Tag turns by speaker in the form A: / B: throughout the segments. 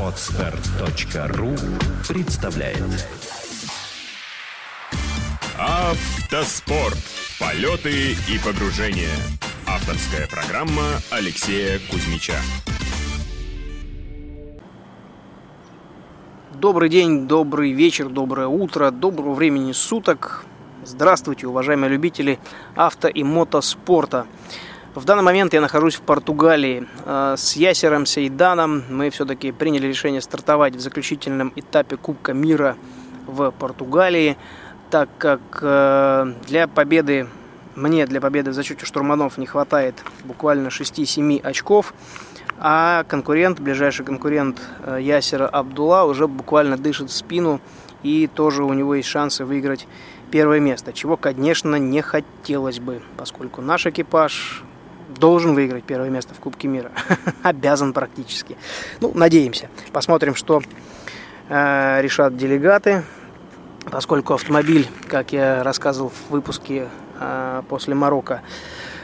A: Отстар.ру представляет
B: Автоспорт. Полеты и погружения. Авторская программа Алексея Кузьмича.
C: Добрый день, добрый вечер, доброе утро, доброго времени суток. Здравствуйте, уважаемые любители авто и мотоспорта. В данный момент я нахожусь в Португалии. Э, с Ясером Сейданом мы все-таки приняли решение стартовать в заключительном этапе Кубка мира в Португалии, так как э, для победы, мне для победы в зачете штурманов не хватает буквально 6-7 очков, а конкурент, ближайший конкурент э, Ясера Абдулла уже буквально дышит в спину и тоже у него есть шансы выиграть первое место, чего, конечно, не хотелось бы, поскольку наш экипаж должен выиграть первое место в Кубке мира. Обязан практически. Ну, надеемся. Посмотрим, что э, решат делегаты. Поскольку автомобиль, как я рассказывал в выпуске э, после Марокко,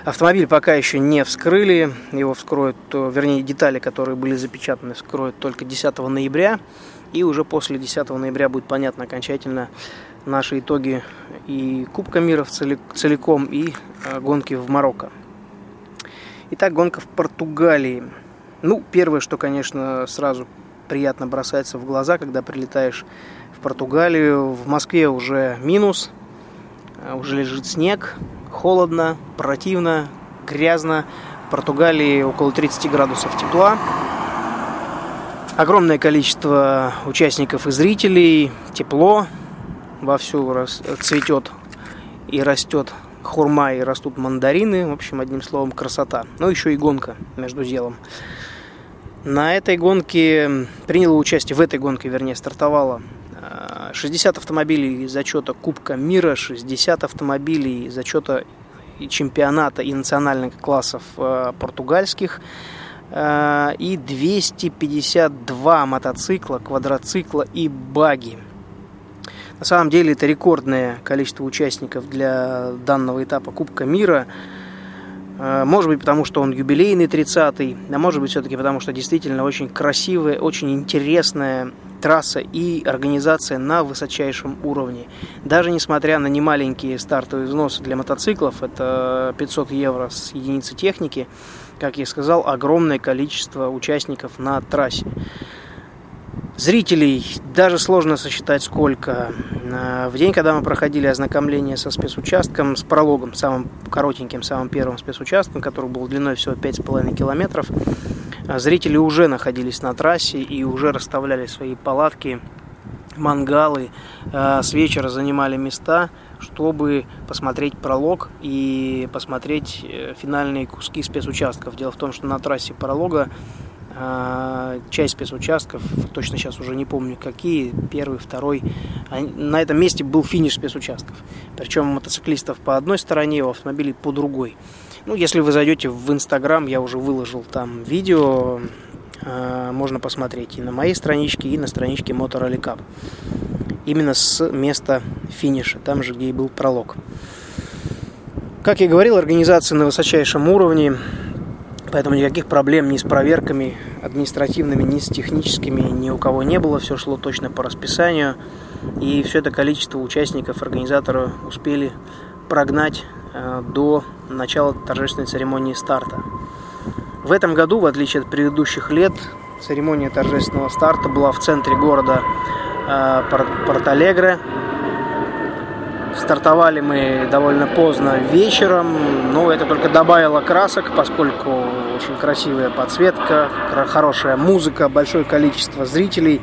C: автомобиль пока еще не вскрыли. Его вскроют, то, вернее, детали, которые были запечатаны, вскроют только 10 ноября. И уже после 10 ноября будет понятно окончательно наши итоги и Кубка мира целиком, и э, гонки в Марокко. Итак, гонка в Португалии. Ну, первое, что, конечно, сразу приятно бросается в глаза, когда прилетаешь в Португалию. В Москве уже минус, а, уже лежит снег, холодно, противно, грязно. В Португалии около 30 градусов тепла. Огромное количество участников и зрителей, тепло, вовсю цветет и растет хурма и растут мандарины. В общем, одним словом, красота. Ну, еще и гонка между делом. На этой гонке, приняло участие, в этой гонке, вернее, стартовало 60 э, автомобилей зачета Кубка мира, 60 автомобилей зачета чемпионата и национальных классов э, португальских э, и 252 мотоцикла, квадроцикла и баги. На самом деле это рекордное количество участников для данного этапа Кубка мира. Э, может быть, потому что он юбилейный 30-й, а может быть, все-таки потому что действительно очень красивая, очень интересная трасса и организация на высочайшем уровне. Даже несмотря на немаленькие стартовые взносы для мотоциклов, это 500 евро с единицы техники, как я сказал, огромное количество участников на трассе. Зрителей даже сложно сосчитать сколько. Э, в день, когда мы проходили ознакомление со спецучастком, с прологом, самым коротеньким, самым первым спецучастком, который был длиной всего 5,5 километров, э, зрители уже находились на трассе и уже расставляли свои палатки, мангалы, э, с вечера занимали места, чтобы посмотреть пролог и посмотреть финальные куски спецучастков. Дело в том, что на трассе пролога часть спецучастков, точно сейчас уже не помню какие, первый, второй. На этом месте был финиш спецучастков. Причем мотоциклистов по одной стороне, у автомобилей по другой. Ну, если вы зайдете в Инстаграм, я уже выложил там видео, а, можно посмотреть и на моей страничке, и на страничке Motor Rally Cup. Именно с места финиша, там же, где и был пролог. Как я говорил, организация на высочайшем уровне. Поэтому никаких проблем ни с проверками административными, ни с техническими ни у кого не было. Все шло точно по расписанию. И все это количество участников организаторы успели прогнать э, до начала торжественной церемонии старта. В этом году, в отличие от предыдущих лет, церемония торжественного старта была в центре города э, Порт-Алегре. Стартовали мы довольно поздно вечером, но это только добавило красок, поскольку очень красивая подсветка, хорошая музыка, большое количество зрителей.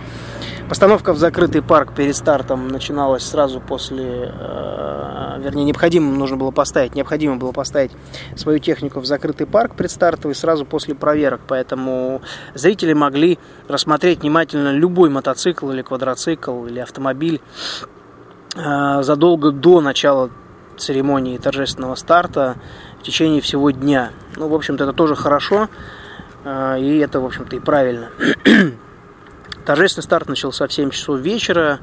C: Постановка в закрытый парк перед стартом начиналась сразу после, э, вернее, необходимо нужно было поставить, необходимо было поставить свою технику в закрытый парк предстартовый сразу после проверок, поэтому зрители могли рассмотреть внимательно любой мотоцикл или квадроцикл или автомобиль задолго до начала церемонии торжественного старта в течение всего дня. Ну, в общем-то, это тоже хорошо, э, и это, в общем-то, и правильно. Торжественный старт начался в 7 часов вечера.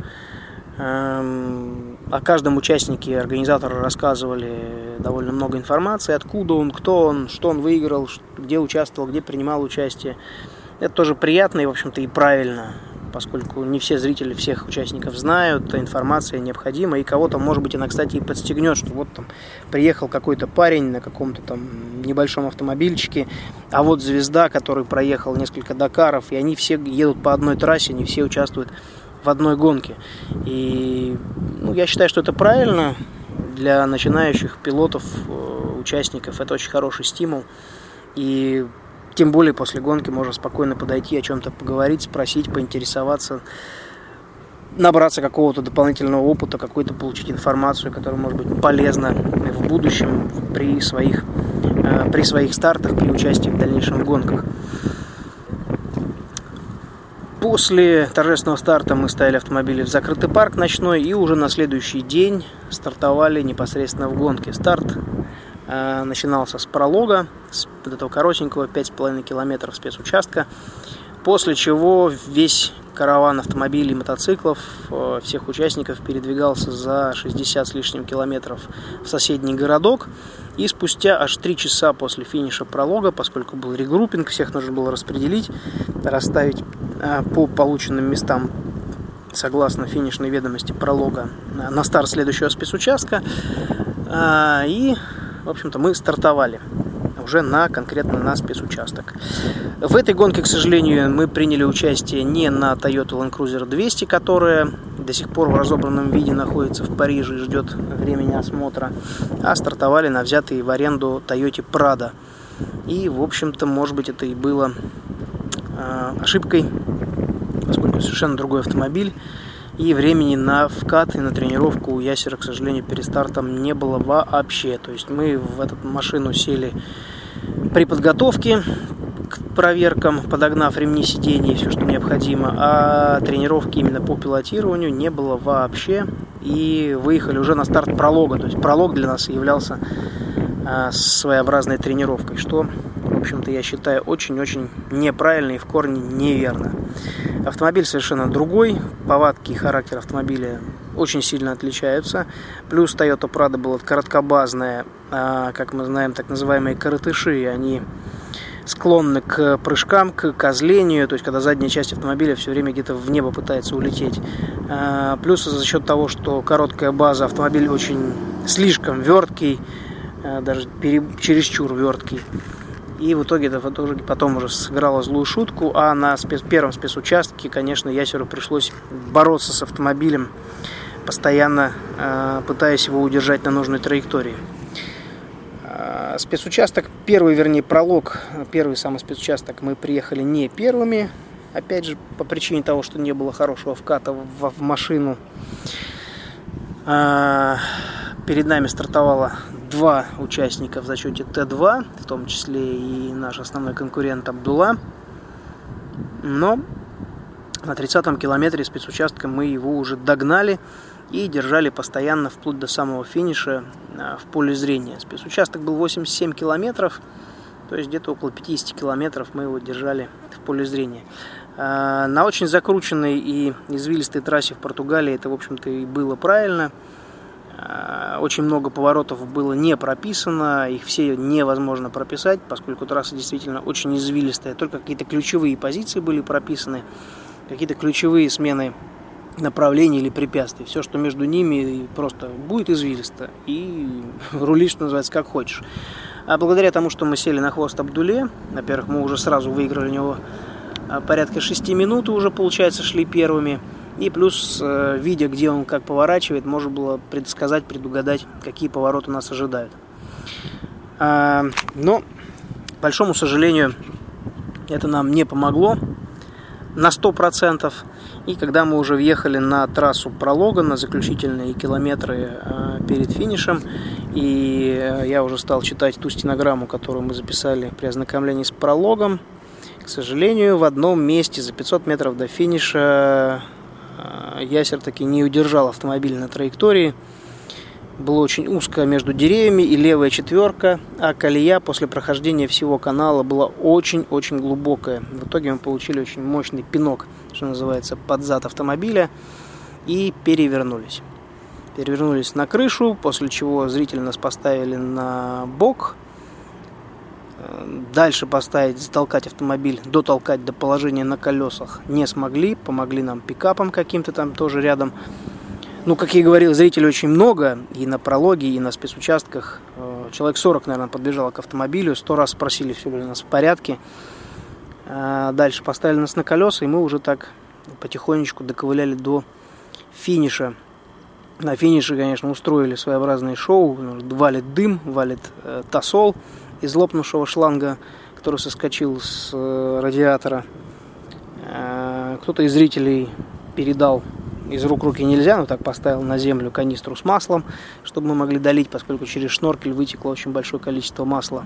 C: Эм, О каждом участнике организаторы рассказывали довольно много информации, откуда он, кто он, что он выиграл, где участвовал, где принимал участие. Это тоже приятно и, в общем-то, и правильно поскольку не все зрители всех участников знают, информация необходима, и кого-то, может быть, она, кстати, и подстегнет, что вот там приехал какой-то парень на каком-то там небольшом автомобильчике, а вот звезда, который проехал несколько Дакаров, и они все едут по одной трассе, они все участвуют в одной гонке. И ну, я считаю, что это правильно для начинающих пилотов, э, участников. Это очень хороший стимул. И тем более после гонки можно спокойно подойти, о чем-то поговорить, спросить, поинтересоваться, набраться какого-то дополнительного опыта, какую-то получить информацию, которая может быть полезна в будущем при своих, э, при своих стартах, при участии в дальнейшем гонках. После торжественного старта мы ставили автомобили в закрытый парк ночной и уже на следующий день стартовали непосредственно в гонке. Старт начинался с пролога, с вот этого коротенького 5,5 километров спецучастка, после чего весь караван автомобилей мотоциклов э, всех участников передвигался за 60 с лишним километров в соседний городок. И спустя аж 3 часа после финиша пролога, поскольку был регруппинг, всех нужно было распределить, расставить э, по полученным местам согласно финишной ведомости пролога на старт следующего спецучастка. И в общем-то, мы стартовали уже на конкретно на спецучасток. В этой гонке, к сожалению, мы приняли участие не на Toyota Land Cruiser 200, которая до сих пор в разобранном виде находится в Париже и ждет времени осмотра, а стартовали на взятые в аренду Toyota Prado. И, в общем-то, может быть, это и было э, ошибкой, поскольку совершенно другой автомобиль. И времени на вкат и на тренировку у Ясера, к сожалению, перед стартом не было вообще. То есть мы в эту машину сели при подготовке к проверкам, подогнав ремни сидений все, что необходимо, а тренировки именно по пилотированию не было вообще. И выехали уже на старт пролога. То есть пролог для нас являлся а, своеобразной тренировкой, что, в общем-то, я считаю очень-очень неправильно и в корне неверно. Автомобиль совершенно другой, повадки и характер автомобиля очень сильно отличаются. Плюс Toyota Prado была короткобазная, а, как мы знаем, так называемые коротыши, они склонны к прыжкам, к козлению, то есть когда задняя часть автомобиля все время где-то в небо пытается улететь. А, плюс за счет того, что короткая база, автомобиль очень слишком верткий, а, даже чересчур верткий. И в итоге это тоже потом уже сыграло злую шутку. А на спец, первом спецучастке, конечно, Ясеру пришлось бороться с автомобилем, постоянно э, пытаясь его удержать на нужной траектории. Э, спецучасток, первый, вернее, пролог, первый самый спецучасток мы приехали не первыми. Опять же, по причине того, что не было хорошего вката в, в машину. Э, перед нами стартовала два участника в зачете Т2, в том числе и наш основной конкурент Абдула. Но на 30-м километре спецучастка мы его уже догнали и держали постоянно вплоть до самого финиша а, в поле зрения. Спецучасток был 87 километров, то есть где-то около 50 километров мы его держали в поле зрения. А, на очень закрученной и извилистой трассе в Португалии это, в общем-то, и было правильно – очень много поворотов было не прописано, их все невозможно прописать, поскольку трасса действительно очень извилистая. Только какие-то ключевые позиции были прописаны, какие-то ключевые смены направлений или препятствий. Все, что между ними, просто будет извилисто. И рулишь, что называется, как хочешь. А благодаря тому, что мы сели на хвост Абдуле, во-первых, мы уже сразу выиграли у него э, порядка 6 минут, уже, получается, шли первыми – и плюс, э, видя, где он как поворачивает, можно было предсказать, предугадать, какие повороты нас ожидают. А, но, к большому сожалению, это нам не помогло на 100%. И когда мы уже въехали на трассу пролога, на заключительные километры э, перед финишем, и э, я уже стал читать ту стенограмму, которую мы записали при ознакомлении с прологом, к сожалению, в одном месте за 500 метров до финиша ясер таки не удержал автомобиль на траектории. Было очень узко между деревьями и левая четверка, а колея после прохождения всего канала была очень-очень глубокая. В итоге мы получили очень мощный пинок, что называется, под зад автомобиля и перевернулись. перевернулись на крышу, после чего зрители нас поставили на бок. Дальше поставить, затолкать автомобиль, дотолкать до положения на колесах не смогли. Помогли нам пикапом каким-то там тоже рядом. Ну, как я и говорил, зрителей очень много. И на прологе, и на спецучастках. Э, человек 40, наверное, подбежало к автомобилю. Сто раз спросили, все ли у нас в порядке. А дальше поставили нас на колеса, и мы уже так потихонечку доковыляли до финиша. На финише, конечно, устроили своеобразное шоу. Валит дым, валит э, тосол из лопнувшего шланга, который соскочил с э, радиатора. Э, кто-то из зрителей передал из рук руки нельзя, но так поставил на землю канистру с маслом, чтобы мы могли долить, поскольку через шноркель вытекло очень большое количество масла.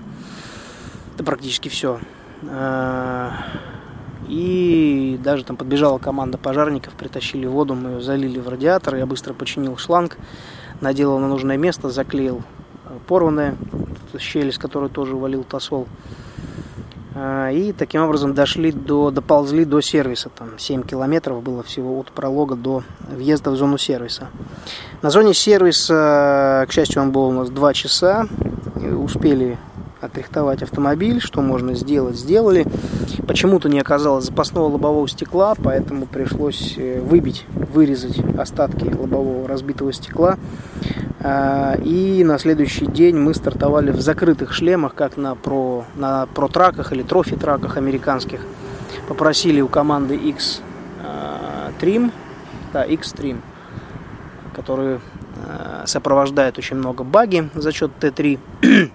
C: Это практически все. Э, и даже там подбежала команда пожарников, притащили воду, мы ее залили в радиатор, я быстро починил шланг, наделал на нужное место, заклеил порванная щель, из которой тоже валил тосол. А, и таким образом дошли до, доползли до сервиса. Там 7 километров было всего от пролога до въезда в зону сервиса. На зоне сервиса, к счастью, он был у нас 2 часа. Успели отрихтовать автомобиль, что можно сделать, сделали. Почему-то не оказалось запасного лобового стекла, поэтому пришлось э, выбить, вырезать остатки лобового разбитого стекла. А, и на следующий день мы стартовали в закрытых шлемах, как на про, на про-траках или трофи-траках американских. Попросили у команды X Trim, да, X Trim, который а, сопровождает очень много баги за счет Т3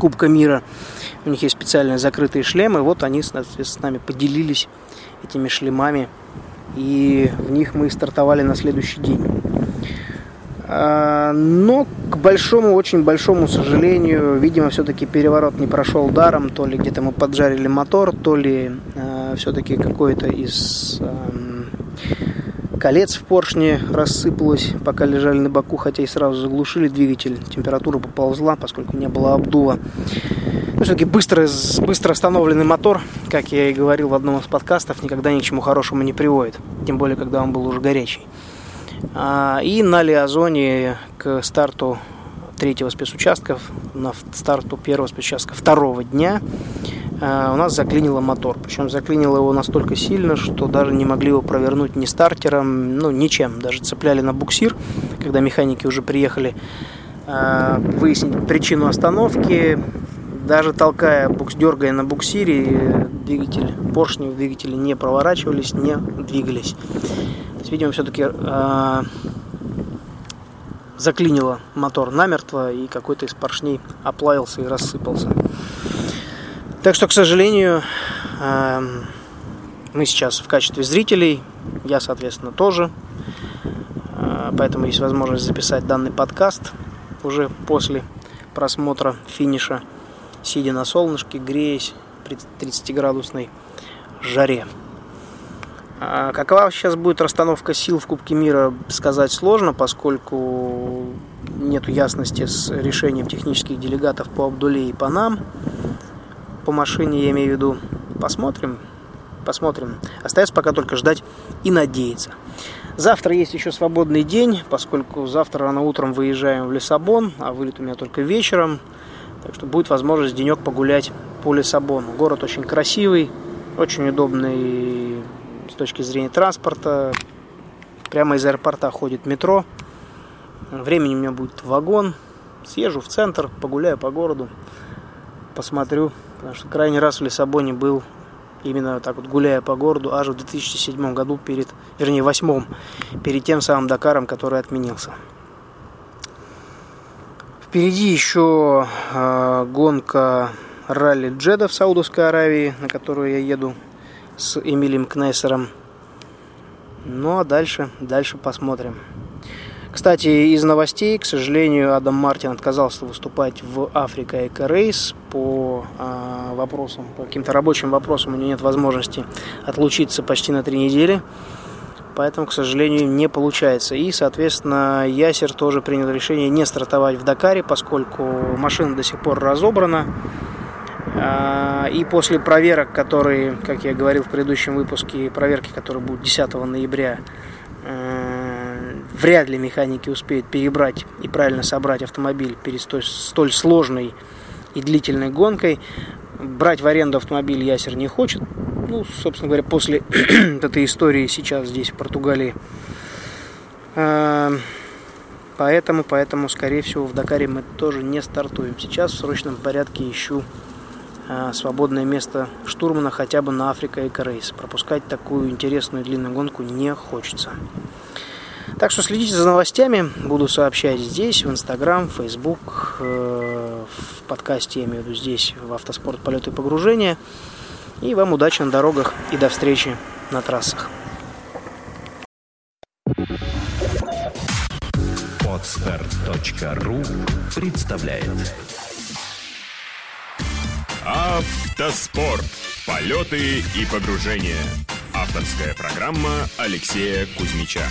C: Кубка мира. У них есть специальные закрытые шлемы. Вот они, с нами поделились этими шлемами. И в них мы стартовали на следующий день. А, но, к большому, очень большому сожалению, видимо, все-таки переворот не прошел даром. То ли где-то мы поджарили мотор, то ли э, все-таки какой-то из э, колец в поршне рассыпалось, пока лежали на боку, хотя и сразу заглушили двигатель. Температура поползла, поскольку не было обдува. Ну, все-таки быстро, быстро остановленный мотор, как я и говорил в одном из подкастов, никогда ни к чему хорошему не приводит. Тем более, когда он был уже горячий. А, и на Лиазоне к старту третьего спецучастка, на старту первого спецучастка второго дня а, у нас заклинило мотор. Причем заклинило его настолько сильно, что даже не могли его провернуть ни стартером, ну ничем. Даже цепляли на буксир, когда механики уже приехали а, выяснить причину остановки. Даже толкая, букс, дергая на буксире, двигатель, поршни в двигателе не проворачивались, не двигались есть, видимо, все-таки э, заклинило мотор намертво, и какой-то из поршней оплавился и рассыпался. Так что, к сожалению, э, мы сейчас в качестве зрителей, я, соответственно, тоже. Э, поэтому есть возможность записать данный подкаст уже после просмотра финиша, сидя на солнышке, греясь при 30-градусной жаре. А какова сейчас будет расстановка сил в Кубке мира, сказать сложно, поскольку нет ясности с решением технических делегатов по Абдуле и по нам. По машине я имею в виду. Посмотрим. Посмотрим. Остается пока только ждать и надеяться. Завтра есть еще свободный день, поскольку завтра рано утром выезжаем в Лиссабон, а вылет у меня только вечером. Так что будет возможность денек погулять по Лиссабону. Город очень красивый, очень удобный точки зрения транспорта. Прямо из аэропорта ходит метро. Времени у меня будет вагон. Съезжу в центр, погуляю по городу, посмотрю. Потому что крайний раз в Лиссабоне был именно так вот гуляя по городу аж в 2007 году перед, вернее, восьмом, перед тем самым Дакаром, который отменился. Впереди еще э, гонка ралли Джеда в Саудовской Аравии, на которую я еду с Эмилием Кнессером. Ну а дальше, дальше посмотрим. Кстати, из новостей, к сожалению, Адам Мартин отказался выступать в Африка Эко Рейс по э, вопросам, по каким-то рабочим вопросам. У него нет возможности отлучиться почти на три недели. Поэтому, к сожалению, не получается. И, соответственно, Ясер тоже принял решение не стартовать в Дакаре, поскольку машина до сих пор разобрана. А, и после проверок, которые, как я говорил в предыдущем выпуске, проверки, которые будут 10 ноября, э, вряд ли механики успеют перебрать и правильно собрать автомобиль перед столь, сложной и длительной гонкой. Брать в аренду автомобиль Ясер не хочет. Ну, собственно говоря, после этой истории сейчас здесь, в Португалии. А, поэтому, поэтому, скорее всего, в Дакаре мы тоже не стартуем. Сейчас в срочном порядке ищу свободное место штурмана хотя бы на Африка и Рейс. Пропускать такую интересную длинную гонку не хочется. Так что следите за новостями. Буду сообщать здесь, в Инстаграм, в Фейсбук, э, в подкасте, я имею в виду здесь, в Автоспорт полеты и погружения. И вам удачи на дорогах и до встречи на трассах.
A: Отстар.ру представляет
B: Автоспорт. Полеты и погружения. Авторская программа Алексея Кузьмича.